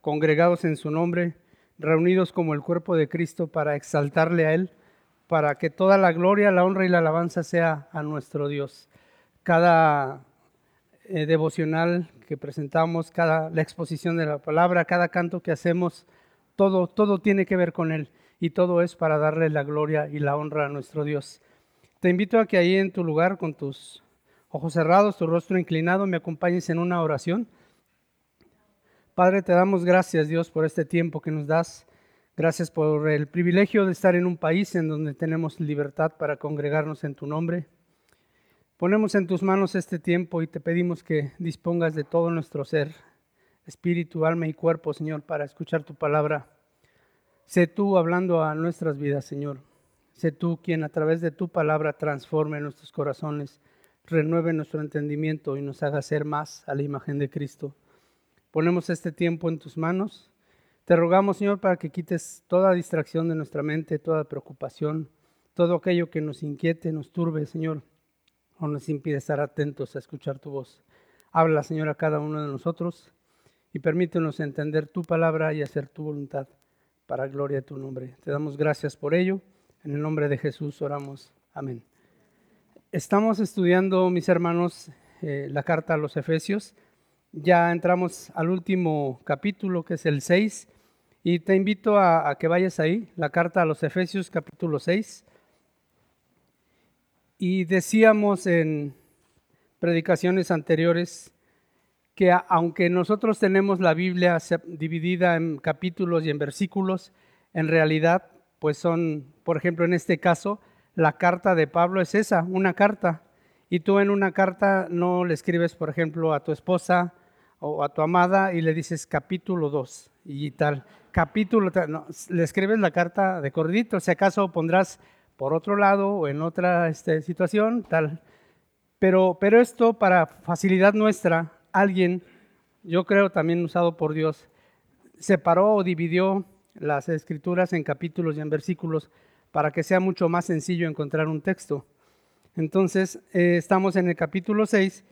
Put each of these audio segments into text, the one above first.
congregados en su nombre, reunidos como el cuerpo de Cristo para exaltarle a Él, para que toda la gloria, la honra y la alabanza sea a nuestro Dios. Cada eh, devocional que presentamos, cada la exposición de la palabra, cada canto que hacemos, todo, todo tiene que ver con Él y todo es para darle la gloria y la honra a nuestro Dios. Te invito a que ahí en tu lugar, con tus ojos cerrados, tu rostro inclinado, me acompañes en una oración. Padre, te damos gracias, Dios, por este tiempo que nos das. Gracias por el privilegio de estar en un país en donde tenemos libertad para congregarnos en tu nombre. Ponemos en tus manos este tiempo y te pedimos que dispongas de todo nuestro ser, espíritu, alma y cuerpo, Señor, para escuchar tu palabra. Sé tú hablando a nuestras vidas, Señor. Sé tú quien a través de tu palabra transforme nuestros corazones, renueve nuestro entendimiento y nos haga ser más a la imagen de Cristo. Ponemos este tiempo en tus manos. Te rogamos, Señor, para que quites toda distracción de nuestra mente, toda preocupación, todo aquello que nos inquiete, nos turbe, Señor, o nos impide estar atentos a escuchar tu voz. Habla, Señor, a cada uno de nosotros y permítenos entender tu palabra y hacer tu voluntad para gloria de tu nombre. Te damos gracias por ello. En el nombre de Jesús oramos. Amén. Estamos estudiando, mis hermanos, eh, la carta a los Efesios. Ya entramos al último capítulo, que es el 6, y te invito a, que vayas ahí, la carta a los Efesios capítulo 6. Y decíamos en predicaciones anteriores que aunque nosotros tenemos la Biblia dividida en capítulos y en versículos, en realidad, pues son, por ejemplo, en este caso, la carta de Pablo es esa, una carta. Y tú en una carta no le escribes, por ejemplo, a tu esposa o a tu amada y le dices capítulo 2 y tal. Capítulo, no, le escribes la carta de corridito, si acaso pondrás por otro lado o en otra este, situación, tal. Pero, pero esto para facilidad nuestra, alguien, yo creo también usado por Dios, separó o dividió las escrituras en capítulos y en versículos para que sea mucho más sencillo encontrar un texto. Entonces, eh, estamos en el capítulo 6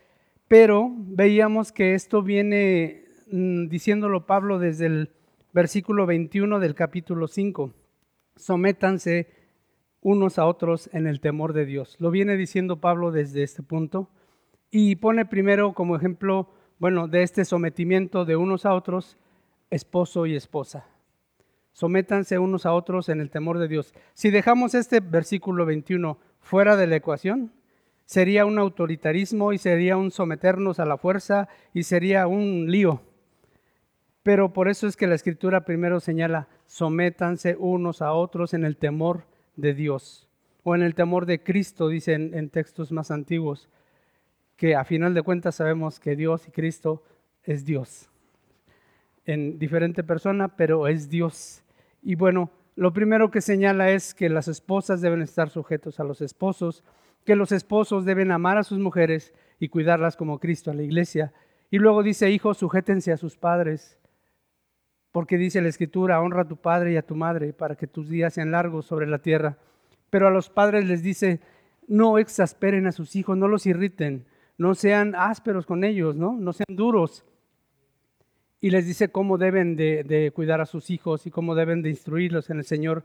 pero veíamos que esto viene mm, diciéndolo Pablo desde el versículo 21 del capítulo 5. Sométanse unos a otros en el temor de Dios. Lo viene diciendo Pablo desde este punto y pone primero como ejemplo, bueno, de este sometimiento de unos a otros, esposo y esposa. Sométanse unos a otros en el temor de Dios. Si dejamos este versículo 21 fuera de la ecuación, sería un autoritarismo y sería un someternos a la fuerza y sería un lío. Pero por eso es que la escritura primero señala, sométanse unos a otros en el temor de Dios o en el temor de Cristo, dicen en textos más antiguos, que a final de cuentas sabemos que Dios y Cristo es Dios. En diferente persona, pero es Dios. Y bueno, lo primero que señala es que las esposas deben estar sujetos a los esposos, que los esposos deben amar a sus mujeres y cuidarlas como Cristo a la iglesia. Y luego dice, hijos, sujétense a sus padres, porque dice la escritura, honra a tu padre y a tu madre para que tus días sean largos sobre la tierra. Pero a los padres les dice, no exasperen a sus hijos, no los irriten, no sean ásperos con ellos, no, no sean duros. Y les dice cómo deben de, cuidar a sus hijos y cómo deben de instruirlos en el Señor.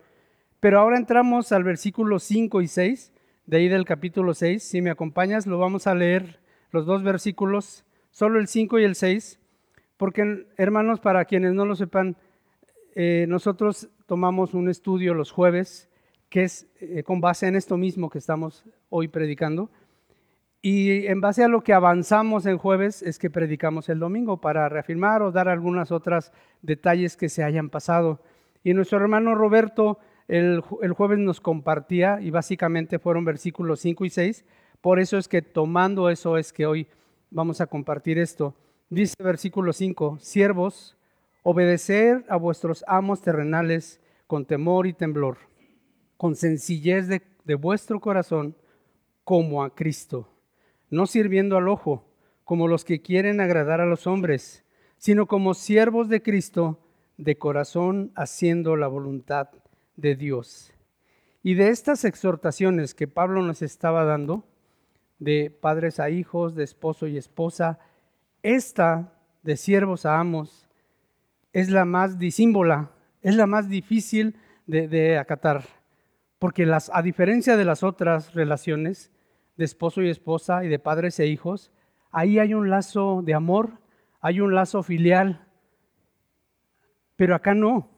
Pero ahora entramos al versículo 5 y 6 de ahí del capítulo 6. Si me acompañas, lo vamos a leer los dos versículos, solo el 5 y el 6, porque hermanos, para quienes no lo sepan, eh, nosotros tomamos un estudio los jueves que es eh, con base en esto mismo que estamos hoy predicando. Y en base a lo que avanzamos en jueves es que predicamos el domingo para reafirmar o dar algunas otras detalles que se hayan pasado. Y nuestro hermano Roberto el, jueves nos compartía y básicamente fueron versículos 5 y 6. Por eso es que tomando eso es que hoy vamos a compartir esto. Dice versículo 5, siervos, obedecer a vuestros amos terrenales con temor y temblor, con sencillez de, de vuestro corazón, como a Cristo, no sirviendo al ojo, como los que quieren agradar a los hombres, sino como siervos de Cristo, de corazón haciendo la voluntad de Dios. Y de estas exhortaciones que Pablo nos estaba dando, de padres a hijos, de esposo y esposa, esta de siervos a amos, es la más disímbola, es la más difícil de, acatar, porque las, a diferencia de las otras relaciones de esposo y esposa y de padres e hijos, ahí hay un lazo de amor, hay un lazo filial, pero acá no,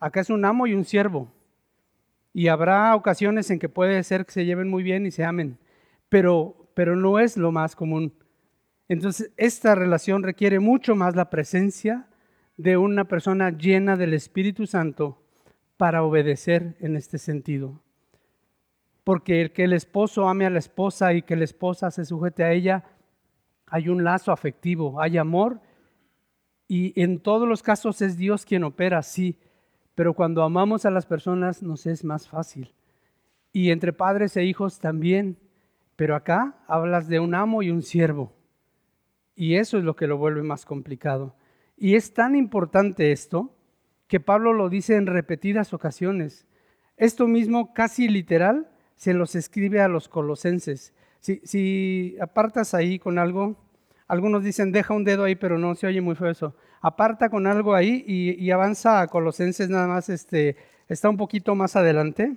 acá es un amo y un siervo. Y habrá ocasiones en que puede ser que se lleven muy bien y se amen, pero, pero no es lo más común. Entonces, esta relación requiere mucho más la presencia de una persona llena del Espíritu Santo para obedecer en este sentido. Porque el que el esposo ame a la esposa y que la esposa se sujete a ella, hay un lazo afectivo, hay amor y en todos los casos es Dios quien opera, sí, pero cuando amamos a las personas nos es más fácil. Y entre padres e hijos también. Pero acá hablas de un amo y un siervo. Y eso es lo que lo vuelve más complicado. Y es tan importante esto que Pablo lo dice en repetidas ocasiones. Esto mismo, casi literal, se los escribe a los colosenses. Si, si apartas ahí con algo, algunos dicen deja un dedo ahí, pero no se oye muy feo eso aparta con algo ahí y, avanza a Colosenses nada más, este, está un poquito más adelante.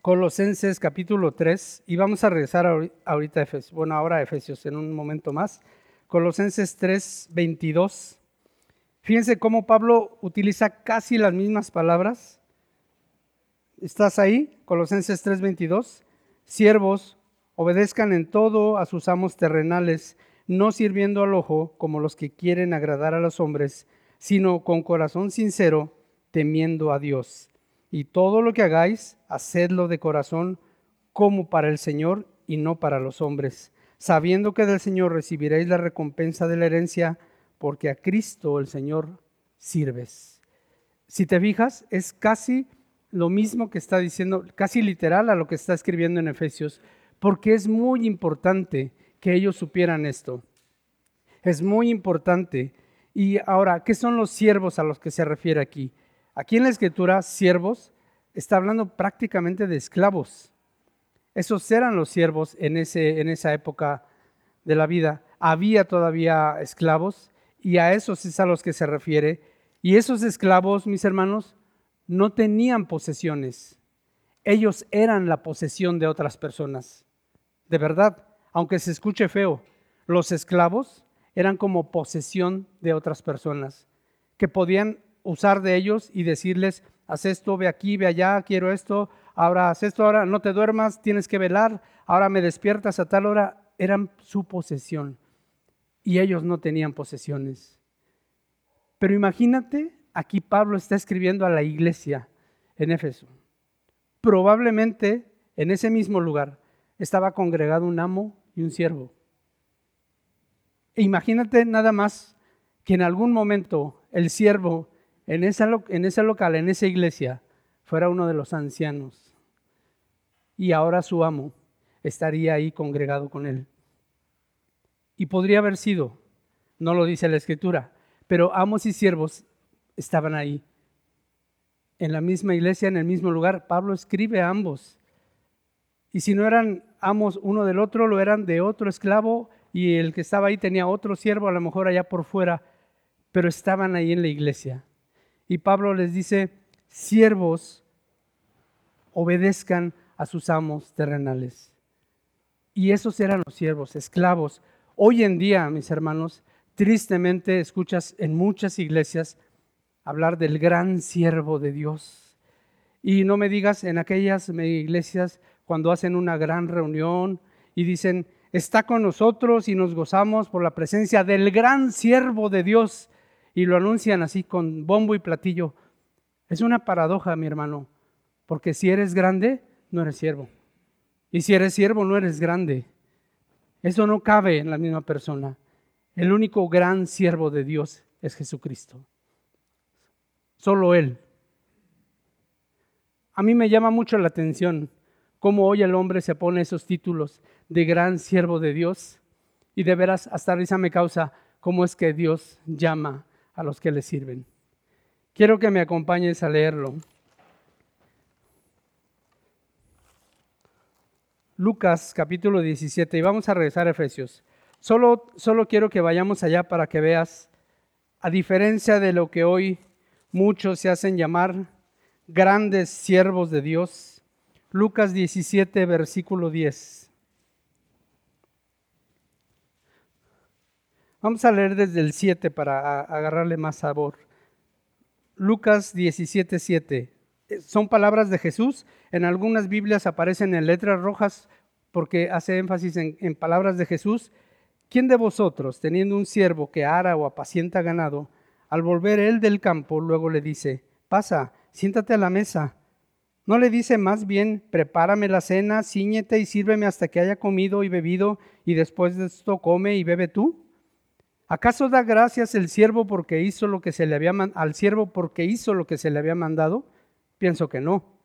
Colosenses capítulo 3 y vamos a regresar ahorita a Efesios, bueno, ahora a Efesios en un momento más. Colosenses 3, 22. Fíjense cómo Pablo utiliza casi las mismas palabras. ¿Estás ahí? Colosenses 3, 22. Siervos, obedezcan en todo a sus amos terrenales no sirviendo al ojo como los que quieren agradar a los hombres, sino con corazón sincero, temiendo a Dios. Y todo lo que hagáis, hacedlo de corazón como para el Señor y no para los hombres, sabiendo que del Señor recibiréis la recompensa de la herencia, porque a Cristo el Señor sirves. Si te fijas, es casi lo mismo que está diciendo, casi literal a lo que está escribiendo en Efesios, porque es muy importante que ellos supieran esto. Es muy importante. Y ahora, ¿qué son los siervos a los que se refiere aquí? Aquí en la escritura, siervos está hablando prácticamente de esclavos. Esos eran los siervos en, ese, en esa época de la vida. Había todavía esclavos y a esos es a los que se refiere. Y esos esclavos, mis hermanos, no tenían posesiones. Ellos eran la posesión de otras personas. De verdad aunque se escuche feo, los esclavos eran como posesión de otras personas, que podían usar de ellos y decirles, haz esto, ve aquí, ve allá, quiero esto, ahora haz esto, ahora no te duermas, tienes que velar, ahora me despiertas a tal hora, eran su posesión. Y ellos no tenían posesiones. Pero imagínate, aquí Pablo está escribiendo a la iglesia en Éfeso. Probablemente en ese mismo lugar estaba congregado un amo y un siervo. E imagínate nada más que en algún momento el siervo en, en ese local, en esa iglesia, fuera uno de los ancianos y ahora su amo estaría ahí congregado con él. Y podría haber sido, no lo dice la escritura, pero amos y siervos estaban ahí. En la misma iglesia, en el mismo lugar, Pablo escribe a ambos. Y si no eran amos uno del otro, lo eran de otro esclavo y el que estaba ahí tenía otro siervo, a lo mejor allá por fuera, pero estaban ahí en la iglesia. Y Pablo les dice, siervos, obedezcan a sus amos terrenales. Y esos eran los siervos, esclavos. Hoy en día, mis hermanos, tristemente escuchas en muchas iglesias hablar del gran siervo de Dios. Y no me digas en aquellas iglesias cuando hacen una gran reunión y dicen, está con nosotros y nos gozamos por la presencia del gran siervo de Dios y lo anuncian así con bombo y platillo. Es una paradoja, mi hermano, porque si eres grande, no eres siervo. Y si eres siervo, no eres grande. Eso no cabe en la misma persona. El único gran siervo de Dios es Jesucristo. Solo Él. A mí me llama mucho la atención cómo hoy el hombre se pone esos títulos de gran siervo de Dios. Y de veras, hasta risa me causa cómo es que Dios llama a los que le sirven. Quiero que me acompañes a leerlo. Lucas capítulo 17 y vamos a regresar a Efesios. Solo, solo quiero que vayamos allá para que veas a diferencia de lo que hoy muchos se hacen llamar grandes siervos de Dios. Lucas 17, versículo 10. Vamos a leer desde el 7 para agarrarle más sabor. Lucas 17, 7. Son palabras de Jesús. En algunas Biblias aparecen en letras rojas porque hace énfasis en, en palabras de Jesús. ¿Quién de vosotros, teniendo un siervo que ara o apacienta ganado, al volver él del campo, luego le dice, pasa, siéntate a la mesa? ¿No le dice más bien, prepárame la cena, ciñete y sírveme hasta que haya comido y bebido, y después de esto come y bebe tú? ¿Acaso da gracias el siervo porque hizo lo que se le había al siervo porque hizo lo que se le había mandado? Pienso que no.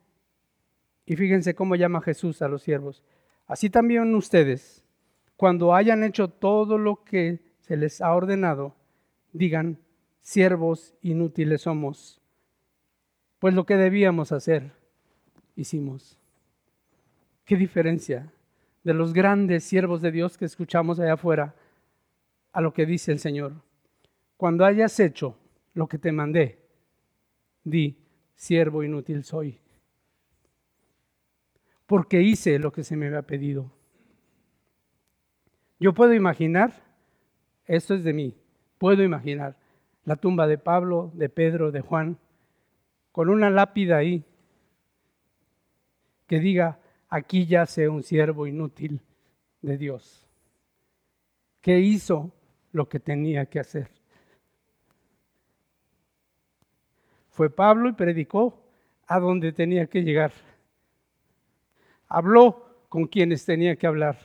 Y fíjense cómo llama Jesús a los siervos. Así también ustedes, cuando hayan hecho todo lo que se les ha ordenado, digan, siervos inútiles somos. Pues lo que debíamos hacer, hicimos. ¿Qué diferencia de los grandes siervos de Dios que escuchamos allá afuera a lo que dice el Señor? Cuando hayas hecho lo que te mandé, di, siervo inútil soy. Porque hice lo que se me había pedido. Yo puedo imaginar, esto es de mí, puedo imaginar la tumba de Pablo, de Pedro, de Juan, con una lápida ahí que diga, aquí yace un siervo inútil de Dios, que hizo lo que tenía que hacer. Fue Pablo y predicó a donde tenía que llegar. Habló con quienes tenía que hablar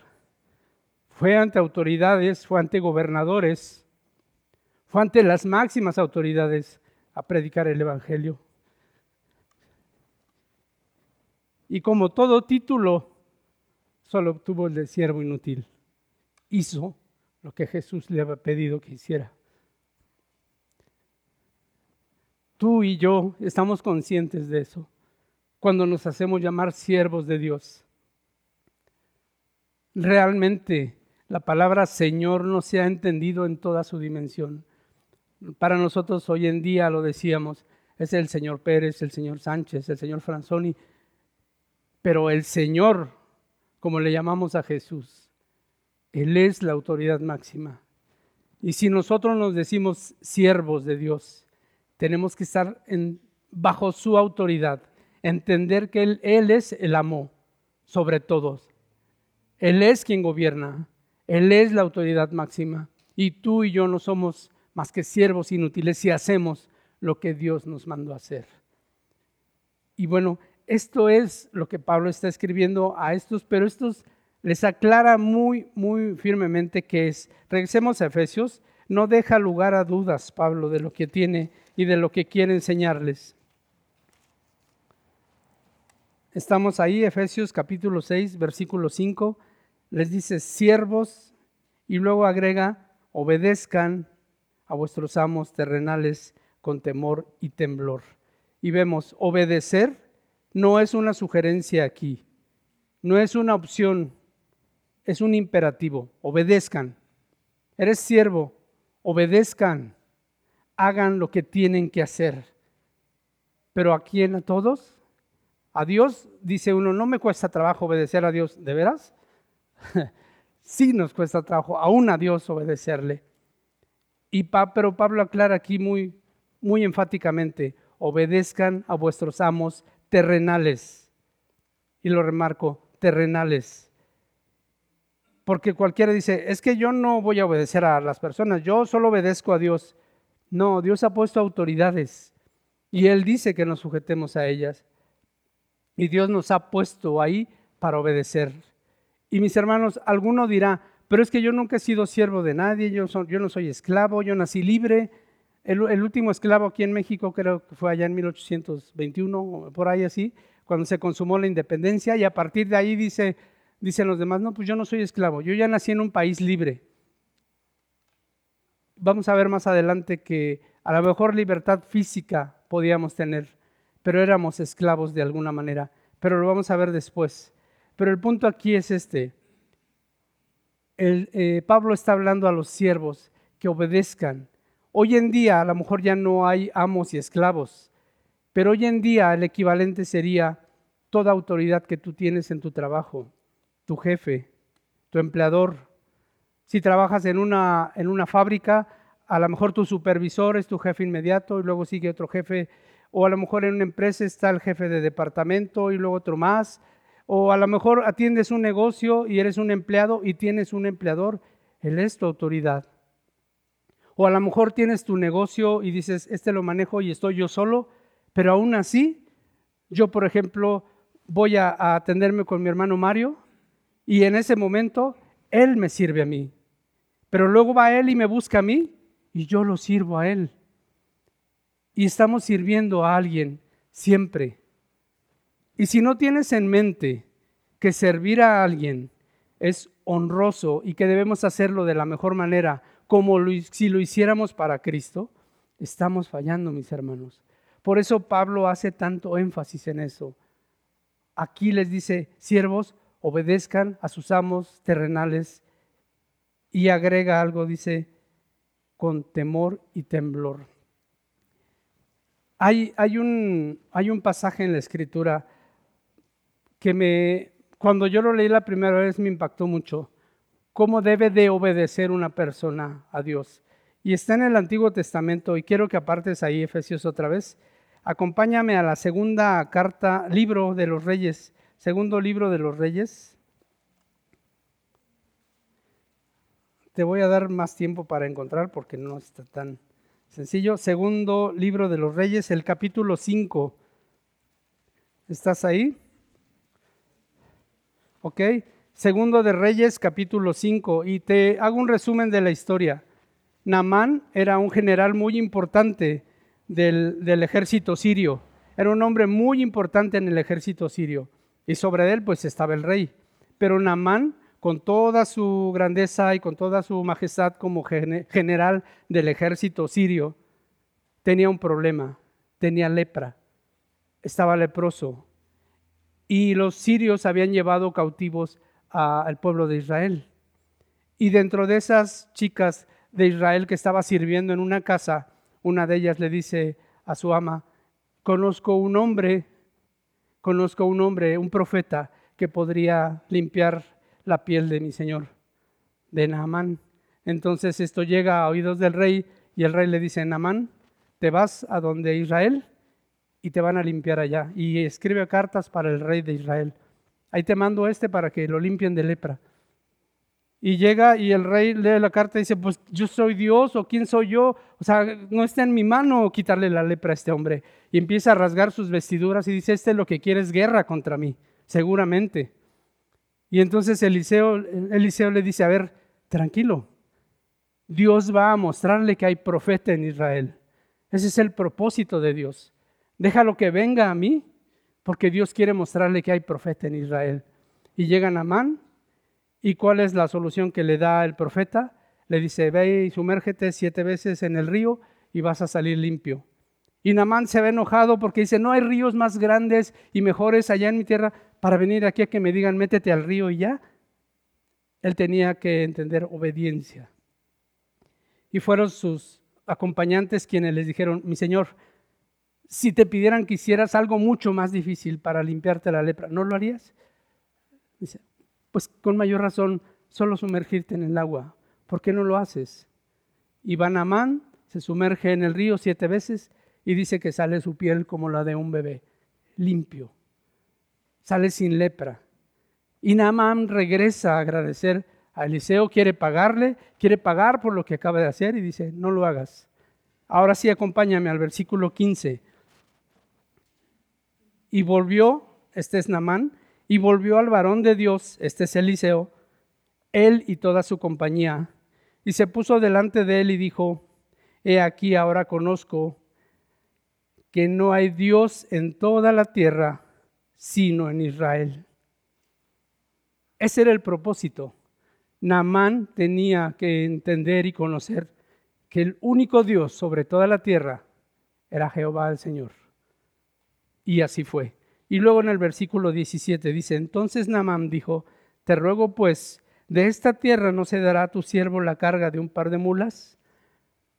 fue ante autoridades, fue ante gobernadores, fue ante las máximas autoridades a predicar el Evangelio. Y como todo título, solo obtuvo el de siervo inútil. Hizo lo que Jesús le había pedido que hiciera. Tú y yo estamos conscientes de eso cuando nos hacemos llamar siervos de Dios. Realmente la palabra Señor no se ha entendido en toda su dimensión. Para nosotros hoy en día, lo decíamos, es el señor Pérez, el señor Sánchez, el señor Franzoni, pero el Señor, como le llamamos a Jesús, Él es la autoridad máxima. Y si nosotros nos decimos siervos de Dios, tenemos que estar en, bajo su autoridad, entender que Él, es el amo sobre todos. Él es quien gobierna. Él es la autoridad máxima y tú y yo no somos más que siervos inútiles si hacemos lo que Dios nos mandó a hacer. Y bueno, esto es lo que Pablo está escribiendo a estos, pero estos les aclara muy, muy firmemente que es, regresemos a Efesios, no deja lugar a dudas Pablo de lo que tiene y de lo que quiere enseñarles. Estamos ahí, Efesios capítulo 6, versículo 5 les dice siervos y luego agrega, obedezcan a vuestros amos terrenales con temor y temblor. Y vemos, obedecer no es una sugerencia aquí, no es una opción, es un imperativo, obedezcan. Eres siervo, obedezcan, hagan lo que tienen que hacer. Pero ¿a quién? ¿A todos? A Dios, dice uno, no me cuesta trabajo obedecer a Dios, ¿de veras? sí nos cuesta trabajo aún a Dios obedecerle. Y pero Pablo aclara aquí muy, muy enfáticamente, obedezcan a vuestros amos terrenales. Y lo remarco, terrenales. Porque cualquiera dice, es que yo no voy a obedecer a las personas, yo solo obedezco a Dios. No, Dios ha puesto autoridades y Él dice que nos sujetemos a ellas. Y Dios nos ha puesto ahí para obedecer. Y mis hermanos, alguno dirá, pero es que yo nunca he sido siervo de nadie, yo, yo no soy esclavo, yo nací libre. El, último esclavo aquí en México creo que fue allá en 1821, por ahí así, cuando se consumó la independencia y a partir de ahí dice, dicen los demás, no, pues yo no soy esclavo, yo ya nací en un país libre. Vamos a ver más adelante que a lo mejor libertad física podíamos tener, pero éramos esclavos de alguna manera, pero lo vamos a ver después. Pero el punto aquí es este. El, eh, Pablo está hablando a los siervos que obedezcan. Hoy en día a lo mejor ya no hay amos y esclavos, pero hoy en día el equivalente sería toda autoridad que tú tienes en tu trabajo, tu jefe, tu empleador. Si trabajas en una, en una fábrica, a lo mejor tu supervisor es tu jefe inmediato y luego sigue otro jefe, o a lo mejor en una empresa está el jefe de departamento y luego otro más, o a lo mejor atiendes un negocio y eres un empleado y tienes un empleador, él es tu autoridad. O a lo mejor tienes tu negocio y dices, este lo manejo y estoy yo solo, pero aún así, yo por ejemplo voy a, a atenderme con mi hermano Mario y en ese momento él me sirve a mí. Pero luego va él y me busca a mí y yo lo sirvo a Él. Y estamos sirviendo a alguien siempre. Y si no tienes en mente que servir a alguien es honroso y que debemos hacerlo de la mejor manera, como si lo hiciéramos para Cristo, estamos fallando, mis hermanos. Por eso Pablo hace tanto énfasis en eso. Aquí les dice, siervos, obedezcan a sus amos terrenales y agrega algo, dice, con temor y temblor. Hay, hay, un, hay un pasaje en la escritura que me, cuando yo lo leí la primera vez me impactó mucho. ¿Cómo debe de obedecer una persona a Dios? Y está en el Antiguo Testamento y quiero que apartes ahí Efesios otra vez. Acompáñame a la segunda carta, libro de los reyes, segundo libro de los reyes. Te voy a dar más tiempo para encontrar porque no está tan sencillo. Segundo libro de los Reyes, el capítulo 5. ¿Estás ahí? ¿Ok? Segundo de Reyes, capítulo 5. Y te hago un resumen de la historia. Namán era un general muy importante del, del ejército sirio. Era un hombre muy importante en el ejército sirio. Y sobre él pues estaba el rey. Pero Namán con toda su grandeza y con toda su majestad como general del ejército sirio, tenía un problema, tenía lepra, estaba leproso. Y los sirios habían llevado cautivos al pueblo de Israel. Y dentro de esas chicas de Israel que estaba sirviendo en una casa, una de ellas le dice a su ama, conozco un hombre, conozco un hombre, un profeta que podría limpiar la piel de mi señor, de Naamán. Entonces esto llega a oídos del rey y el rey le dice, Naamán, te vas a donde Israel y te van a limpiar allá. Y escribe cartas para el rey de Israel. Ahí te mando este para que lo limpien de lepra. Y llega y el rey lee la carta y dice, pues yo soy Dios o quién soy yo. O sea, no está en mi mano quitarle la lepra a este hombre. Y empieza a rasgar sus vestiduras y dice, este lo que quiere es guerra contra mí, seguramente. Y entonces Eliseo, Eliseo le dice, a ver, tranquilo, Dios va a mostrarle que hay profeta en Israel. Ese es el propósito de Dios. Déjalo que venga a mí, porque Dios quiere mostrarle que hay profeta en Israel. Y llega Namán, ¿y cuál es la solución que le da el profeta? Le dice, ve y sumérgete siete veces en el río y vas a salir limpio. Y Namán se ve enojado porque dice, no hay ríos más grandes y mejores allá en mi tierra para venir aquí a que me digan, métete al río y ya. Él tenía que entender obediencia. Y fueron sus acompañantes quienes les dijeron, mi Señor, si te pidieran que hicieras algo mucho más difícil para limpiarte la lepra, ¿no lo harías? Dice, pues con mayor razón, solo sumergirte en el agua. ¿Por qué no lo haces? Y Van Amán se sumerge en el río siete veces y dice que sale su piel como la de un bebé, limpio, sale sin lepra. Y Naamán regresa a agradecer a Eliseo, quiere pagarle, quiere pagar por lo que acaba de hacer y dice, no lo hagas. Ahora sí, acompáñame al versículo 15. Y volvió, este es Naamán, y volvió al varón de Dios, este es Eliseo, él y toda su compañía, y se puso delante de él y dijo, he aquí ahora conozco que no hay Dios en toda la tierra sino en Israel. Ese era el propósito. Naamán tenía que entender y conocer que el único Dios sobre toda la tierra era Jehová el Señor. Y así fue. Y luego en el versículo 17 dice, entonces Naamán dijo, te ruego pues, de esta tierra no se dará a tu siervo la carga de un par de mulas.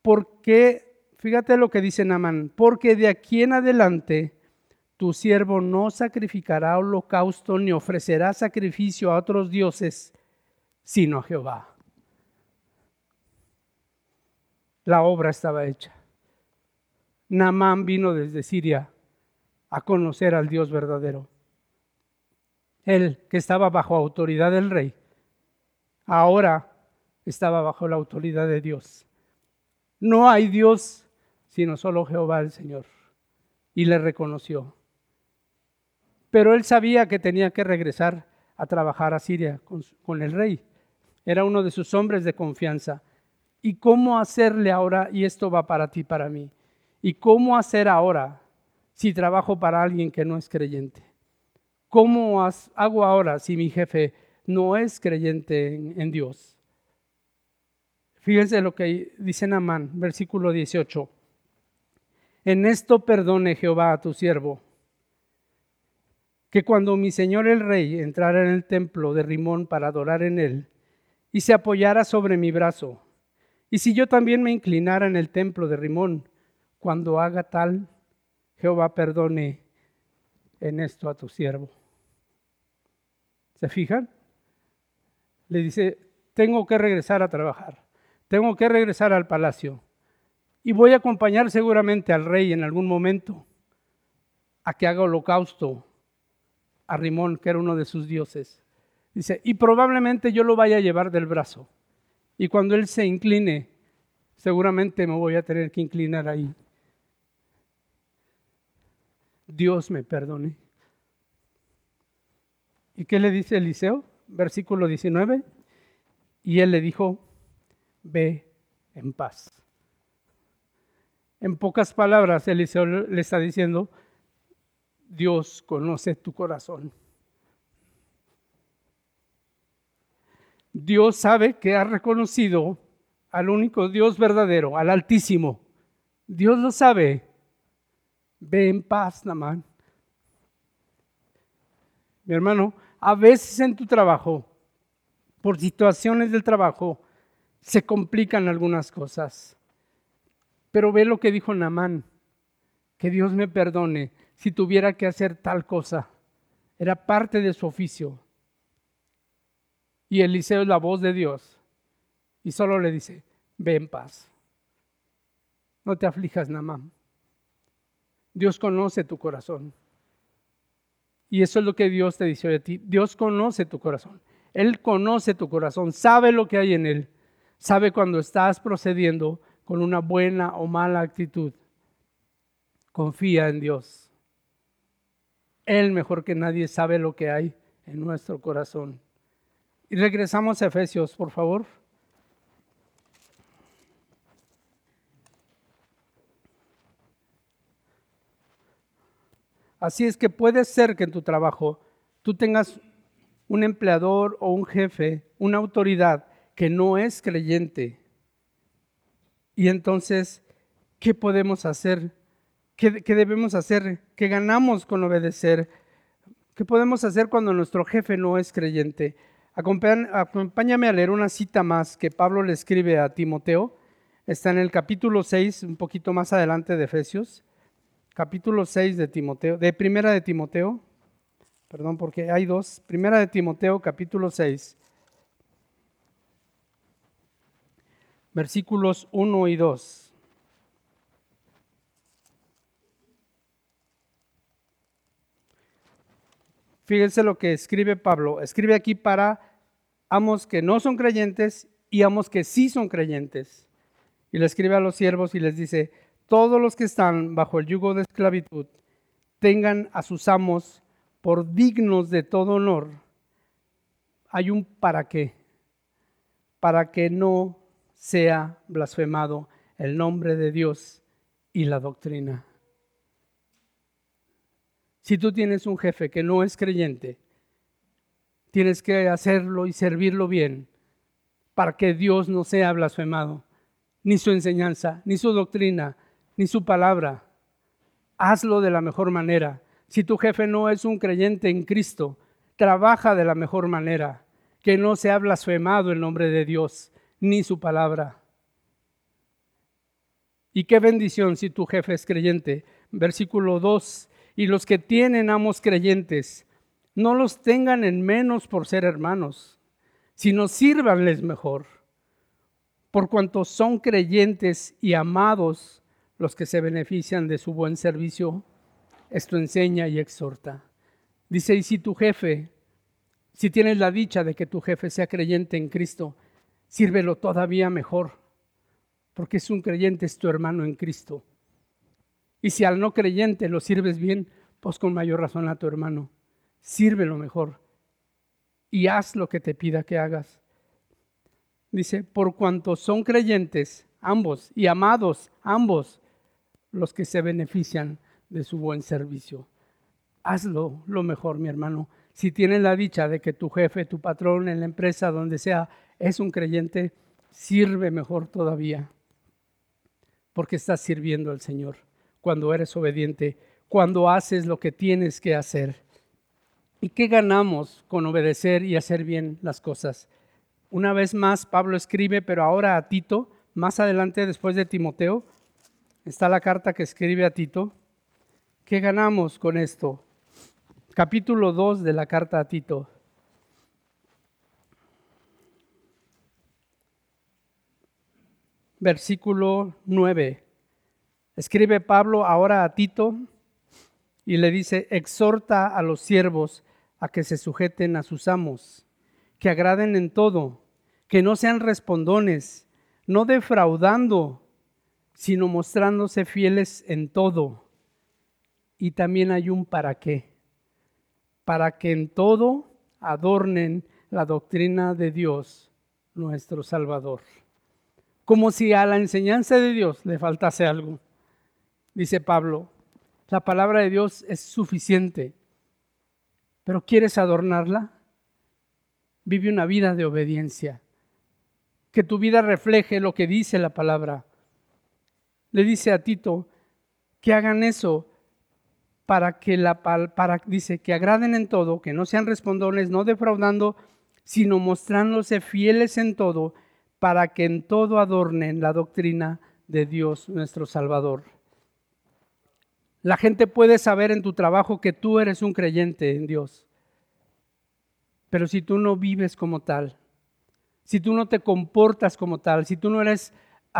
porque, fíjate lo que dice Namán, porque de aquí en adelante tu siervo no sacrificará holocausto ni ofrecerá sacrificio a otros dioses, sino a Jehová. La obra estaba hecha. Namán vino desde Siria a conocer al Dios verdadero. Él que estaba bajo autoridad del rey, ahora estaba bajo la autoridad de Dios. No hay Dios sino solo Jehová el Señor. Y le reconoció. Pero él sabía que tenía que regresar a trabajar a Siria con, el rey. Era uno de sus hombres de confianza. ¿Y cómo hacerle ahora? Y esto va para ti, para mí. ¿Y cómo hacer ahora si trabajo para alguien que no es creyente? ¿Cómo hago ahora si mi jefe no es creyente en, Dios? Fíjense lo que dice Namán, versículo 18. En esto perdone Jehová a tu siervo, que cuando mi señor el rey entrara en el templo de Rimón para adorar en él, y se apoyara sobre mi brazo, y si yo también me inclinara en el templo de Rimón, cuando haga tal, Jehová perdone en esto a tu siervo. ¿Se fijan? Le dice, tengo que regresar a trabajar, tengo que regresar al palacio y voy a acompañar seguramente al rey en algún momento a que haga holocausto a Rimón, que era uno de sus dioses. Dice, y probablemente yo lo vaya a llevar del brazo. Y cuando él se incline, seguramente me voy a tener que inclinar ahí. Dios me perdone. ¿Y qué le dice Eliseo? Versículo 19. Y él le dijo, ve en paz. En pocas palabras, Eliseo le está diciendo, Dios conoce tu corazón. Dios sabe que has reconocido al único Dios verdadero, al Altísimo. Dios lo sabe. Ve en paz, Namán. Mi hermano, a veces en tu trabajo, por situaciones del trabajo, se complican algunas cosas. Pero ve lo que dijo Namán, que Dios me perdone si tuviera que hacer tal cosa. Era parte de su oficio. Y Eliseo es la voz de Dios. Y solo le dice, ve en paz. No te aflijas, Namán. Dios conoce tu corazón. Y eso es lo que Dios te dice a ti. Dios conoce tu corazón. Él conoce tu corazón, sabe lo que hay en él, sabe cuando estás procediendo con una buena o mala actitud. Confía en Dios. Él mejor que nadie sabe lo que hay en nuestro corazón. Y regresamos a Efesios, por favor. Así es que puede ser que en tu trabajo tú tengas un empleador o un jefe, una autoridad que no es creyente. Y entonces, ¿qué podemos hacer? ¿Qué, debemos hacer? ¿Qué ganamos con obedecer? ¿Qué podemos hacer cuando nuestro jefe no es creyente? Acompáñame a leer una cita más que Pablo le escribe a Timoteo. Está en el capítulo 6, un poquito más adelante de Efesios capítulo 6 de Timoteo, de Primera de Timoteo, perdón, porque hay dos, Primera de Timoteo, capítulo 6, versículos 1 y 2. Fíjense lo que escribe Pablo. Escribe aquí para amos que no son creyentes y amos que sí son creyentes. Y le escribe a los siervos y les dice, todos los que están bajo el yugo de esclavitud tengan a sus amos por dignos de todo honor. Hay un para qué, para que no sea blasfemado el nombre de Dios y la doctrina. Si tú tienes un jefe que no es creyente, tienes que hacerlo y servirlo bien para que Dios no sea blasfemado, ni su enseñanza, ni su doctrina, ni su palabra. Hazlo de la mejor manera. Si tu jefe no es un creyente en Cristo, trabaja de la mejor manera. Que no sea blasfemado el nombre de Dios ni su palabra. Y qué bendición si tu jefe es creyente. Versículo 2. Y los que tienen amos creyentes, no los tengan en menos por ser hermanos, sino sírvanles mejor. Por cuanto son creyentes y amados los que se benefician de su buen servicio, esto enseña y exhorta. Dice, y si tu jefe, si tienes la dicha de que tu jefe sea creyente en Cristo, sírvelo todavía mejor, porque es un creyente, es tu hermano en Cristo. Y si al no creyente lo sirves bien, pues con mayor razón a tu hermano. Sírvelo mejor y haz lo que te pida que hagas. Dice, por cuanto son creyentes ambos y amados ambos los que se benefician de su buen servicio. Hazlo lo mejor, mi hermano. Si tienes la dicha de que tu jefe, tu patrón en la empresa, donde sea, es un creyente, sirve mejor todavía. Porque estás sirviendo al Señor cuando eres obediente, cuando haces lo que tienes que hacer. ¿Y qué ganamos con obedecer y hacer bien las cosas? Una vez más, Pablo escribe, pero ahora a Tito, más adelante después de Timoteo, está la carta que escribe a Tito. ¿Qué ganamos con esto? Capítulo 2 de la carta a Tito. Versículo 9. Escribe Pablo ahora a Tito y le dice, exhorta a los siervos a que se sujeten a sus amos, que agraden en todo, que no sean respondones, no defraudando, sino mostrándose fieles en todo y también hay un para qué. Para que en todo adornen la doctrina de Dios, nuestro Salvador. Como si a la enseñanza de Dios le faltase algo. Dice Pablo, la palabra de Dios es suficiente, pero ¿quieres adornarla? Vive una vida de obediencia. Que tu vida refleje lo que dice la palabra. Le dice a Tito que hagan eso para que la para dice que agraden en todo, que no sean respondones, no defraudando, sino mostrándose fieles en todo, para que en todo adornen la doctrina de Dios nuestro Salvador. La gente puede saber en tu trabajo que tú eres un creyente en Dios. Pero si tú no vives como tal, si tú no te comportas como tal, si tú no eres,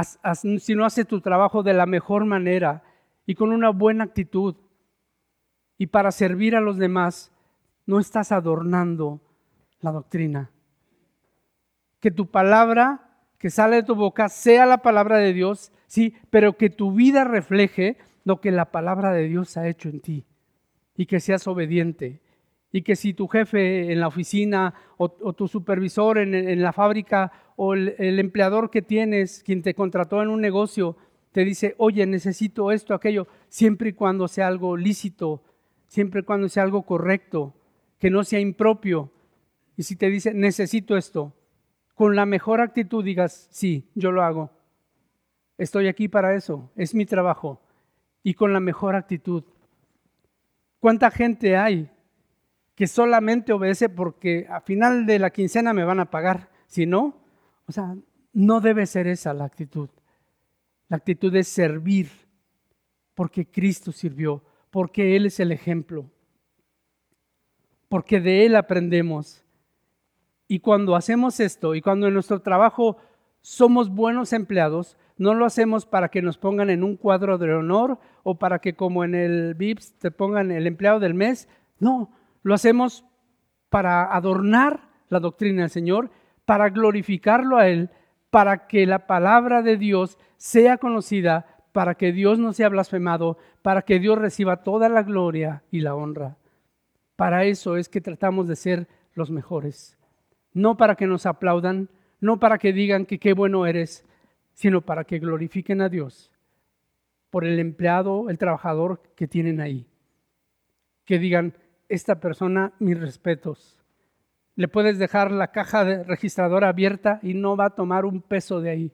si no haces tu trabajo de la mejor manera y con una buena actitud, y para servir a los demás, no estás adornando la doctrina. Que tu palabra que sale de tu boca sea la palabra de Dios, sí, pero que tu vida refleje lo que la palabra de Dios ha hecho en ti y que seas obediente. Y que si tu jefe en la oficina o, tu supervisor en, la fábrica o el, el empleador que tienes, quien te contrató en un negocio, te dice, oye, necesito esto, aquello, siempre y cuando sea algo lícito, siempre y cuando sea algo correcto, que no sea impropio. Y si te dice, necesito esto, con la mejor actitud digas, sí, yo lo hago. Estoy aquí para eso, es mi trabajo. Y con la mejor actitud. ¿Cuánta gente hay que solamente obedece porque a final de la quincena me van a pagar? Si no, o sea, no debe ser esa la actitud. La actitud es servir porque Cristo sirvió porque Él es el ejemplo, porque de Él aprendemos. Y cuando hacemos esto y cuando en nuestro trabajo somos buenos empleados, no lo hacemos para que nos pongan en un cuadro de honor o para que como en el VIPS te pongan el empleado del mes. No, lo hacemos para adornar la doctrina del Señor, para glorificarlo a Él, para que la palabra de Dios sea conocida para que Dios no sea blasfemado, para que Dios reciba toda la gloria y la honra. Para eso es que tratamos de ser los mejores. No para que nos aplaudan, no para que digan que qué bueno eres, sino para que glorifiquen a Dios por el empleado, el trabajador que tienen ahí. Que digan, esta persona, mis respetos. Le puedes dejar la caja de registradora abierta y no va a tomar un peso de ahí.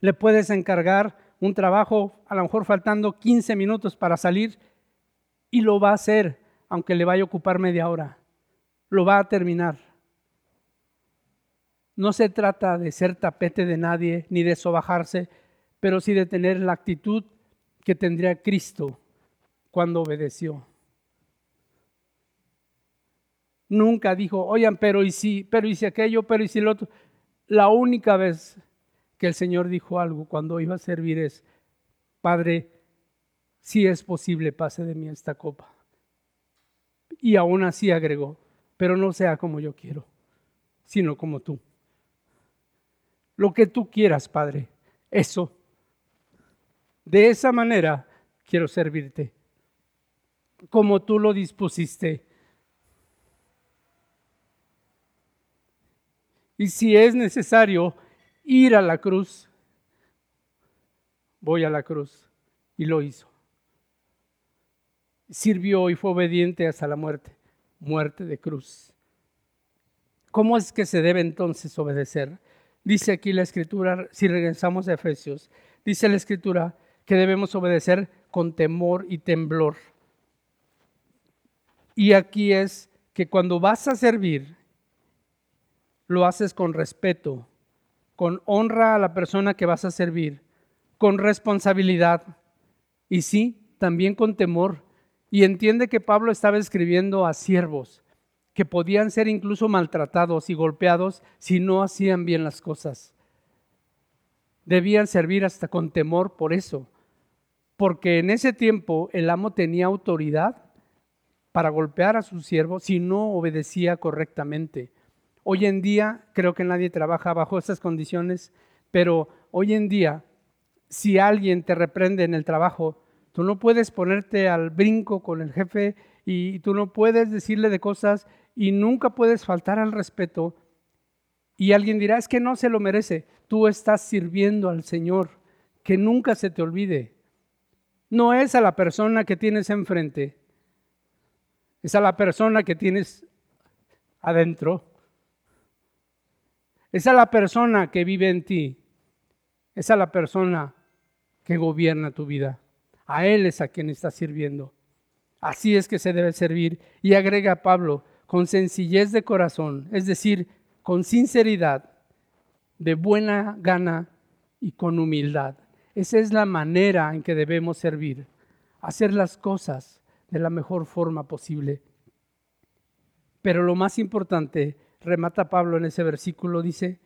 Le puedes encargar un trabajo, a lo mejor faltando 15 minutos para salir, y lo va a hacer, aunque le vaya a ocupar media hora. Lo va a terminar. No se trata de ser tapete de nadie ni de sobajarse, pero sí de tener la actitud que tendría Cristo cuando obedeció. Nunca dijo, oigan, pero y si, pero y si aquello, pero y si lo otro. La única vez que el Señor dijo algo cuando iba a servir es, Padre, si es posible, pase de mí esta copa. Y aún así agregó, pero no sea como yo quiero, sino como tú. Lo que tú quieras, Padre, eso. De esa manera quiero servirte, como tú lo dispusiste. Y si es necesario ir a la cruz, voy a la cruz. Y lo hizo. Sirvió y fue obediente hasta la muerte, muerte de cruz. ¿Cómo es que se debe entonces obedecer? Dice aquí la escritura, si regresamos a Efesios, dice la escritura que debemos obedecer con temor y temblor. Y aquí es que cuando vas a servir, lo haces con respeto, con honra a la persona que vas a servir, con responsabilidad y sí, también con temor. Y entiende que Pablo estaba escribiendo a siervos que podían ser incluso maltratados y golpeados si no hacían bien las cosas. Debían servir hasta con temor por eso, porque en ese tiempo el amo tenía autoridad para golpear a su siervo si no obedecía correctamente. Hoy en día creo que nadie trabaja bajo esas condiciones, pero hoy en día si alguien te reprende en el trabajo, tú no puedes ponerte al brinco con el jefe y tú no puedes decirle de cosas y nunca puedes faltar al respeto. Y alguien dirá, es que no se lo merece. Tú estás sirviendo al Señor, que nunca se te olvide. No es a la persona que tienes enfrente, es a la persona que tienes adentro. Es a la persona que vive en ti. Es a la persona que gobierna tu vida. A Él es a quien estás sirviendo. Así es que se debe servir. Y agrega Pablo, con sencillez de corazón, es decir, con sinceridad, de buena gana y con humildad. Esa es la manera en que debemos servir, hacer las cosas de la mejor forma posible. Pero lo más importante, remata Pablo en ese versículo, dice,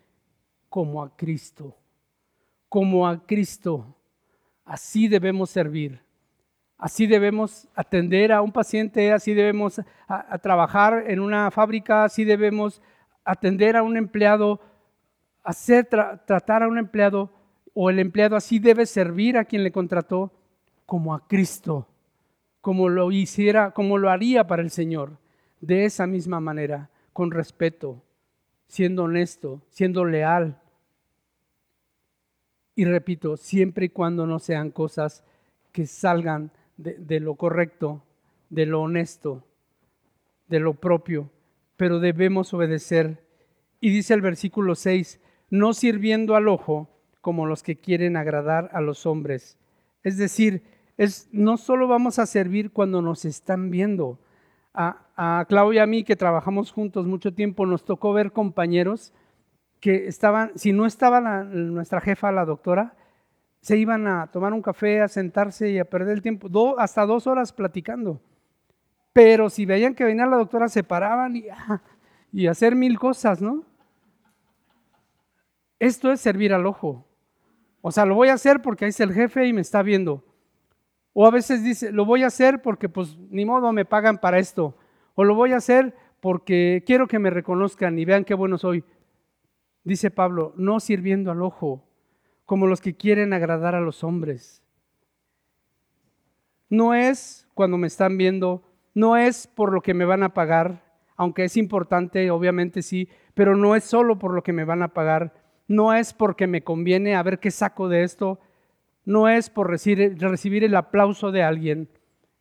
como a Cristo, como a Cristo. Así debemos servir. Así debemos atender a un paciente, así debemos trabajar en una fábrica, así debemos atender a un empleado, hacer tratar a un empleado o el empleado así debe servir a quien le contrató como a Cristo, como lo hiciera, como lo haría para el Señor, de esa misma manera, con respeto, siendo honesto, siendo leal, y repito, siempre y cuando no sean cosas que salgan de, lo correcto, de lo honesto, de lo propio, pero debemos obedecer. Y dice el versículo 6, no sirviendo al ojo como los que quieren agradar a los hombres. Es decir, es, no solo vamos a servir cuando nos están viendo. A, a Claudia y a mí, que trabajamos juntos mucho tiempo, nos tocó ver compañeros que estaban, si no estaba nuestra jefa, la doctora, se iban a tomar un café, a sentarse y a perder el tiempo, hasta dos horas platicando. Pero si veían que venía la doctora, se paraban y, ah, y hacer mil cosas, ¿no? Esto es servir al ojo. O sea, lo voy a hacer porque ahí es el jefe y me está viendo. O a veces dice, lo voy a hacer porque pues ni modo me pagan para esto. O lo voy a hacer porque quiero que me reconozcan y vean qué bueno soy dice Pablo, no sirviendo al ojo, como los que quieren agradar a los hombres. No es cuando me están viendo, no es por lo que me van a pagar, aunque es importante, obviamente sí, pero no es solo por lo que me van a pagar, no es porque me conviene a ver qué saco de esto, no es por recibir, el aplauso de alguien,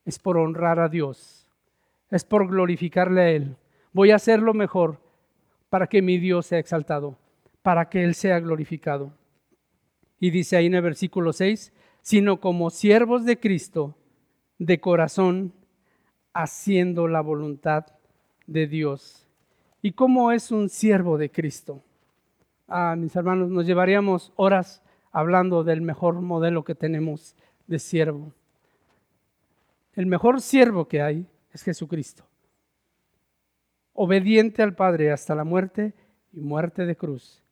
es por honrar a Dios, es por glorificarle a Él. Voy a hacer lo mejor para que mi Dios sea exaltado para que Él sea glorificado. Y dice ahí en el versículo 6, sino como siervos de Cristo, de corazón, haciendo la voluntad de Dios. ¿Y cómo es un siervo de Cristo? Ah, mis hermanos, nos llevaríamos horas hablando del mejor modelo que tenemos de siervo. El mejor siervo que hay es Jesucristo, obediente al Padre hasta la muerte y muerte de cruz.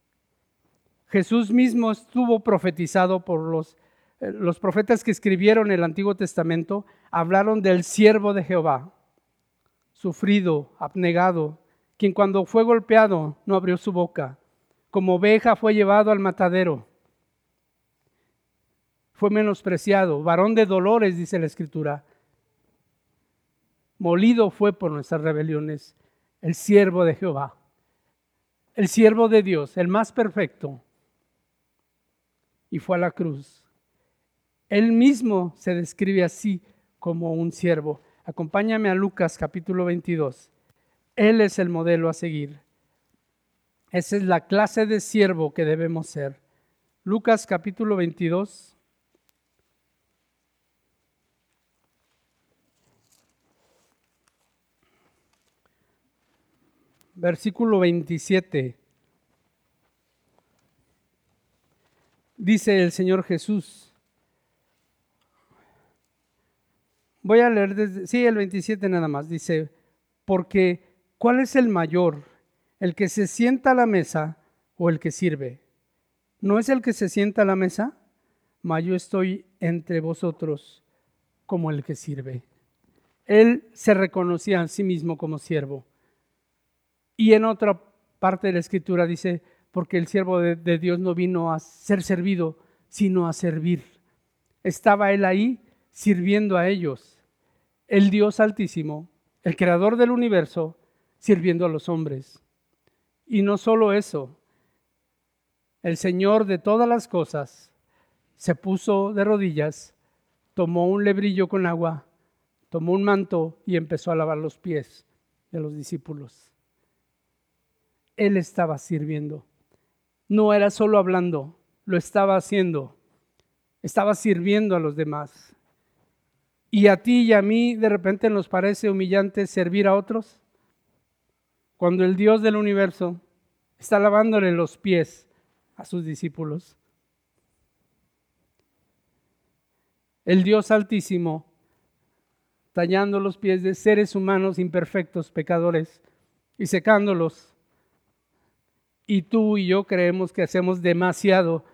Jesús mismo estuvo profetizado por los, eh, los profetas que escribieron el Antiguo Testamento, hablaron del siervo de Jehová, sufrido, abnegado, quien cuando fue golpeado no abrió su boca, como oveja fue llevado al matadero, fue menospreciado, varón de dolores, dice la Escritura, molido fue por nuestras rebeliones, el siervo de Jehová, el siervo de Dios, el más perfecto, y fue a la cruz. Él mismo se describe así como un siervo. Acompáñame a Lucas capítulo 22. Él es el modelo a seguir. Esa es la clase de siervo que debemos ser. Lucas capítulo 22. Versículo 27. Dice el Señor Jesús. Voy a leer desde, sí, el 27 nada más. Dice, porque ¿cuál es el mayor? ¿El que se sienta a la mesa o el que sirve? ¿No es el que se sienta a la mesa? Mas yo estoy entre vosotros como el que sirve. Él se reconocía a sí mismo como siervo. Y en otra parte de la escritura dice, porque el siervo de, Dios no vino a ser servido, sino a servir. Estaba él ahí sirviendo a ellos. El Dios altísimo, el creador del universo, sirviendo a los hombres. Y no solo eso, el Señor de todas las cosas se puso de rodillas, tomó un lebrillo con agua, tomó un manto y empezó a lavar los pies de los discípulos. Él estaba sirviendo no era solo hablando, lo estaba haciendo. Estaba sirviendo a los demás. ¿Y a ti y a mí de repente nos parece humillante servir a otros? Cuando el Dios del universo está lavándole los pies a sus discípulos. El Dios altísimo tallando los pies de seres humanos imperfectos, pecadores, y secándolos y tú y yo creemos que hacemos demasiado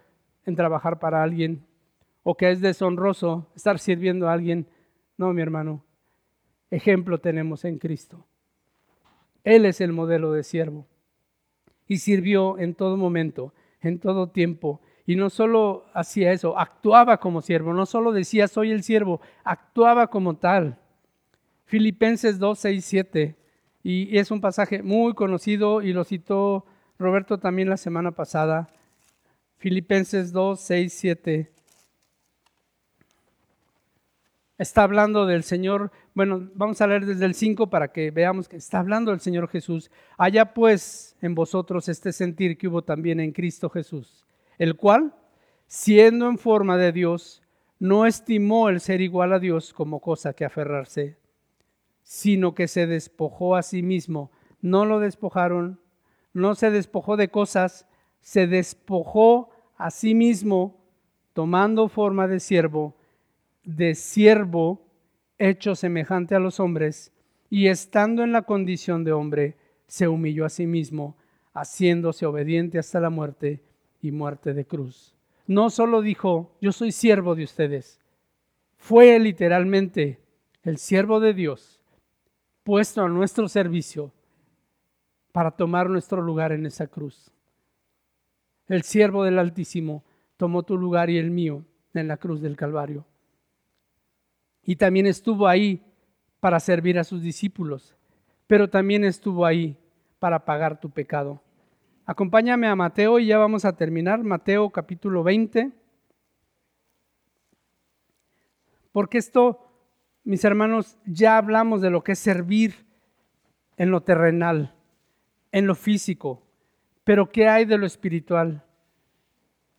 en trabajar para alguien o que es deshonroso estar sirviendo a alguien. No, mi hermano, ejemplo tenemos en Cristo. Él es el modelo de siervo y sirvió en todo momento, en todo tiempo. Y no solo hacía eso, actuaba como siervo, no solo decía soy el siervo, actuaba como tal. Filipenses 2, 6, 7, y es un pasaje muy conocido y lo citó Roberto también la semana pasada, Filipenses 2, 6, 7. Está hablando del Señor, bueno, vamos a leer desde el 5 para que veamos que está hablando del Señor Jesús. Haya pues en vosotros este sentir que hubo también en Cristo Jesús, el cual, siendo en forma de Dios, no estimó el ser igual a Dios como cosa que aferrarse, sino que se despojó a sí mismo. No lo despojaron no se despojó de cosas, se despojó a sí mismo, tomando forma de siervo, de siervo hecho semejante a los hombres, y estando en la condición de hombre, se humilló a sí mismo, haciéndose obediente hasta la muerte y muerte de cruz. No solo dijo, yo soy siervo de ustedes, fue literalmente el siervo de Dios, puesto a nuestro servicio para tomar nuestro lugar en esa cruz. El siervo del Altísimo tomó tu lugar y el mío en la cruz del Calvario. Y también estuvo ahí para servir a sus discípulos, pero también estuvo ahí para pagar tu pecado. Acompáñame a Mateo y ya vamos a terminar. Mateo capítulo 20. Porque esto, mis hermanos, ya hablamos de lo que es servir en lo terrenal en lo físico, pero ¿qué hay de lo espiritual?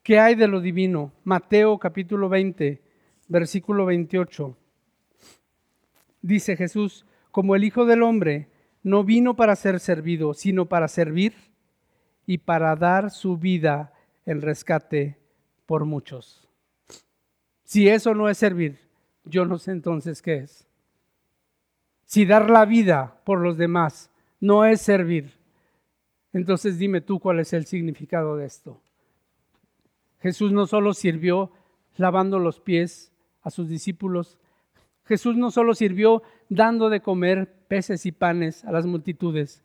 ¿Qué hay de lo divino? Mateo capítulo 20, versículo 28. Dice Jesús, como el Hijo del Hombre no vino para ser servido, sino para servir y para dar su vida en rescate por muchos. Si eso no es servir, yo no sé entonces qué es. Si dar la vida por los demás no es servir, entonces dime tú cuál es el significado de esto. Jesús no solo sirvió lavando los pies a sus discípulos, Jesús no solo sirvió dando de comer peces y panes a las multitudes,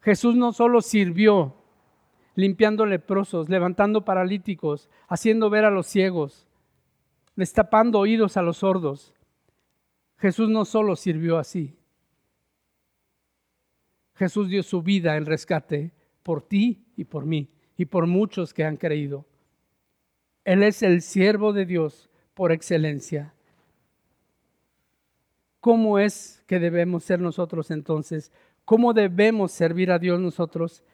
Jesús no solo sirvió limpiando leprosos, levantando paralíticos, haciendo ver a los ciegos, destapando oídos a los sordos. Jesús no solo sirvió así. Jesús dio su vida en rescate por ti y por mí y por muchos que han creído. Él es el siervo de Dios por excelencia. ¿Cómo es que debemos ser nosotros entonces? ¿Cómo debemos servir a Dios nosotros?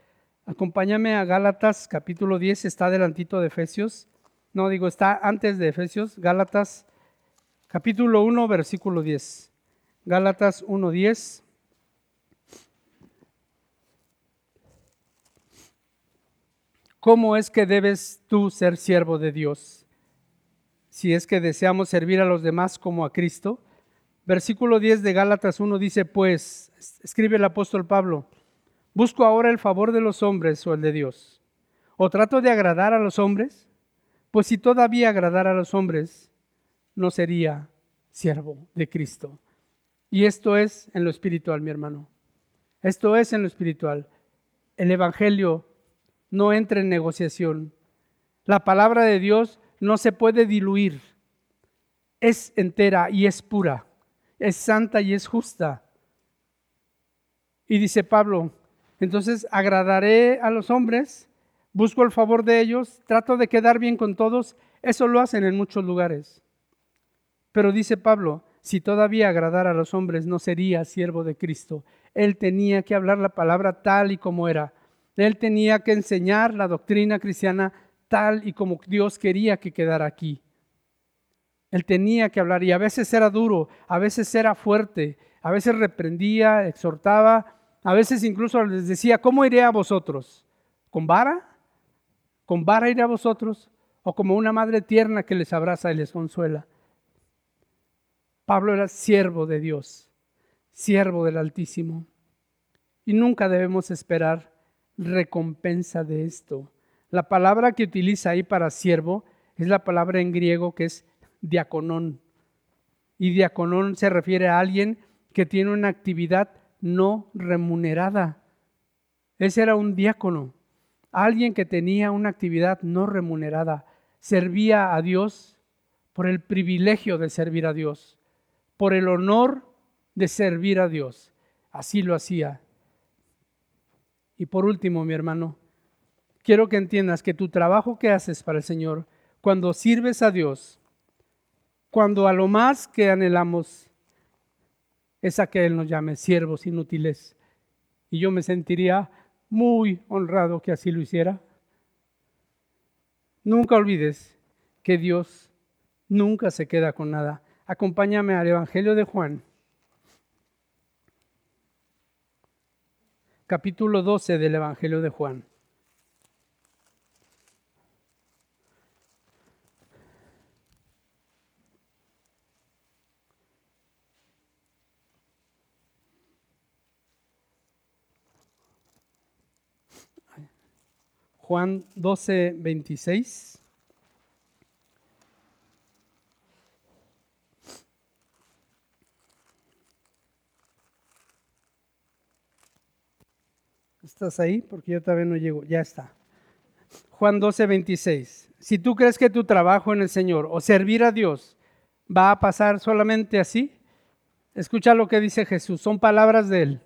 Acompáñame a Gálatas capítulo 10, está adelantito de Efesios. No, digo, está antes de Efesios, Gálatas capítulo 1, versículo 10. Gálatas 1, 10. ¿Cómo es que debes tú ser siervo de Dios? Si es que deseamos servir a los demás como a Cristo. Versículo 10 de Gálatas 1 dice, pues, escribe el apóstol Pablo, busco ahora el favor de los hombres o el de Dios. ¿O trato de agradar a los hombres? Pues si todavía agradara a los hombres, no sería siervo de Cristo. Y esto es en lo espiritual, mi hermano. Esto es en lo espiritual. El Evangelio no entra en negociación. La palabra de Dios no se puede diluir. Es entera y es pura. Es santa y es justa. Y dice Pablo, entonces agradaré a los hombres busco el favor de ellos, trato de quedar bien con todos, eso lo hacen en muchos lugares. Pero dice Pablo, si todavía agradara a los hombres no sería siervo de Cristo. Él tenía que hablar la palabra tal y como era. Él tenía que enseñar la doctrina cristiana tal y como Dios quería que quedara aquí. Él tenía que hablar y a veces era duro, a veces era fuerte, a veces reprendía, exhortaba, a veces incluso les decía, ¿cómo iré a vosotros? ¿Con vara? ¿Con vara ir a vosotros? ¿O como una madre tierna que les abraza y les consuela? Pablo era siervo de Dios, siervo del Altísimo. Y nunca debemos esperar recompensa de esto. La palabra que utiliza ahí para siervo es la palabra en griego que es diaconón. Y diaconón se refiere a alguien que tiene una actividad no remunerada. Ese era un diácono alguien que tenía una actividad no remunerada, servía a Dios por el privilegio de servir a Dios, por el honor de servir a Dios. Así lo hacía. Y por último, mi hermano, quiero que entiendas que tu trabajo que haces para el Señor, cuando sirves a Dios, cuando a lo más que anhelamos es a que Él nos llame siervos inútiles, y yo me sentiría muy honrado que así lo hiciera. Nunca olvides que Dios nunca se queda con nada. Acompáñame al Evangelio de Juan, capítulo 12 del Evangelio de Juan. Juan 12, 26. ¿Estás ahí? Porque yo todavía no llego. Ya está. Juan 12, 26. Si tú crees que tu trabajo en el Señor o servir a Dios va a pasar solamente así, escucha lo que dice Jesús. Son palabras de Él.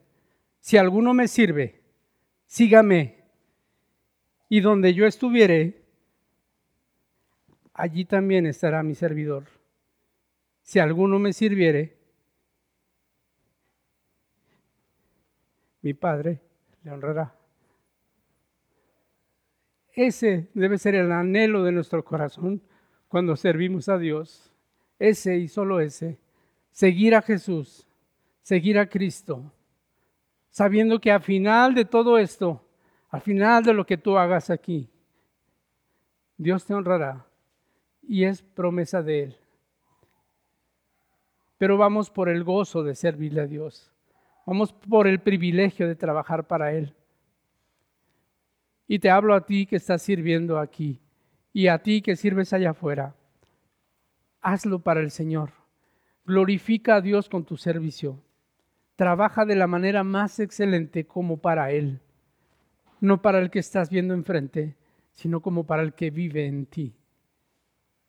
Si alguno me sirve, sígame y donde yo estuviere, allí también estará mi servidor. Si alguno me sirviere, mi Padre le honrará. Ese debe ser el anhelo de nuestro corazón cuando servimos a Dios. Ese y solo ese. Seguir a Jesús, seguir a Cristo, sabiendo que al final de todo esto al final de lo que tú hagas aquí, Dios te honrará y es promesa de Él. Pero vamos por el gozo de servirle a Dios. Vamos por el privilegio de trabajar para Él. Y te hablo a ti que estás sirviendo aquí y a ti que sirves allá afuera. Hazlo para el Señor. Glorifica a Dios con tu servicio. Trabaja de la manera más excelente como para Él. No para el que estás viendo enfrente, sino como para el que vive en ti.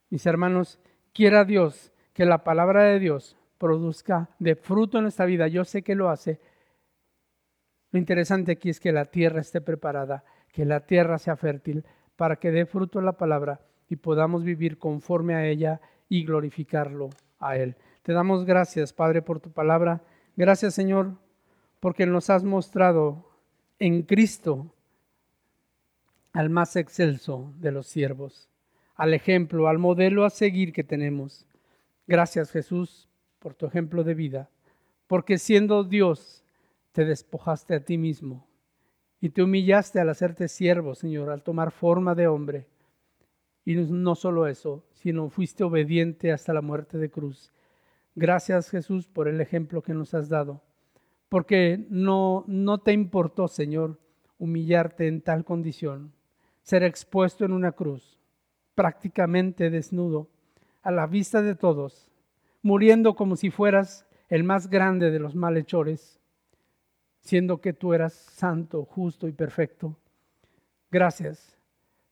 Mis hermanos, quiera Dios que la palabra de Dios produzca de fruto en nuestra vida. Yo sé que lo hace. Lo interesante aquí es que la tierra esté preparada, que la tierra sea fértil para que dé fruto la palabra y podamos vivir conforme a ella y glorificarlo a Él. Te damos gracias, Padre, por tu palabra. Gracias, Señor, porque nos has mostrado en Cristo al más excelso de los siervos al ejemplo, al modelo a seguir que tenemos. Gracias Jesús por tu ejemplo de vida, porque siendo Dios te despojaste a ti mismo y te humillaste al hacerte siervo, Señor, al tomar forma de hombre. Y no solo eso, sino fuiste obediente hasta la muerte de cruz. Gracias Jesús por el ejemplo que nos has dado, porque no, no te importó, Señor, humillarte en tal condición, ser expuesto en una cruz, prácticamente desnudo, a la vista de todos, muriendo como si fueras el más grande de los malhechores, siendo que tú eras santo, justo y perfecto. Gracias,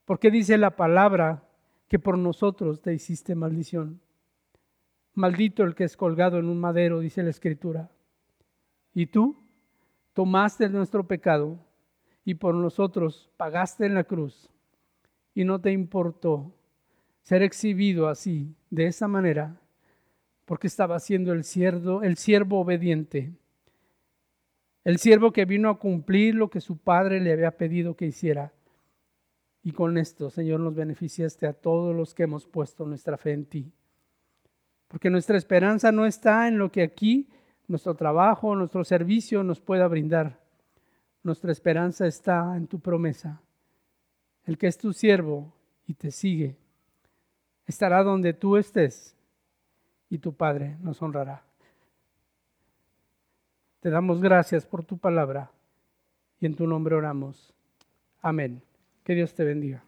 porque dice la palabra que por nosotros te hiciste maldición. Maldito el que es colgado en un madero, dice la escritura. Y tú tomaste nuestro pecado y por nosotros pagaste en la cruz y no te importó ser exhibido así, de esa manera, porque estaba siendo el siervo, obediente, el siervo que vino a cumplir lo que su padre le había pedido que hiciera. Y con esto, Señor, nos beneficiaste a todos los que hemos puesto nuestra fe en ti. Porque nuestra esperanza no está en lo que aquí nuestro trabajo, nuestro servicio nos pueda brindar. Nuestra esperanza está en tu promesa el que es tu siervo y te sigue, estará donde tú estés y tu Padre nos honrará. Te damos gracias por tu palabra y en tu nombre oramos. Amén. Que Dios te bendiga.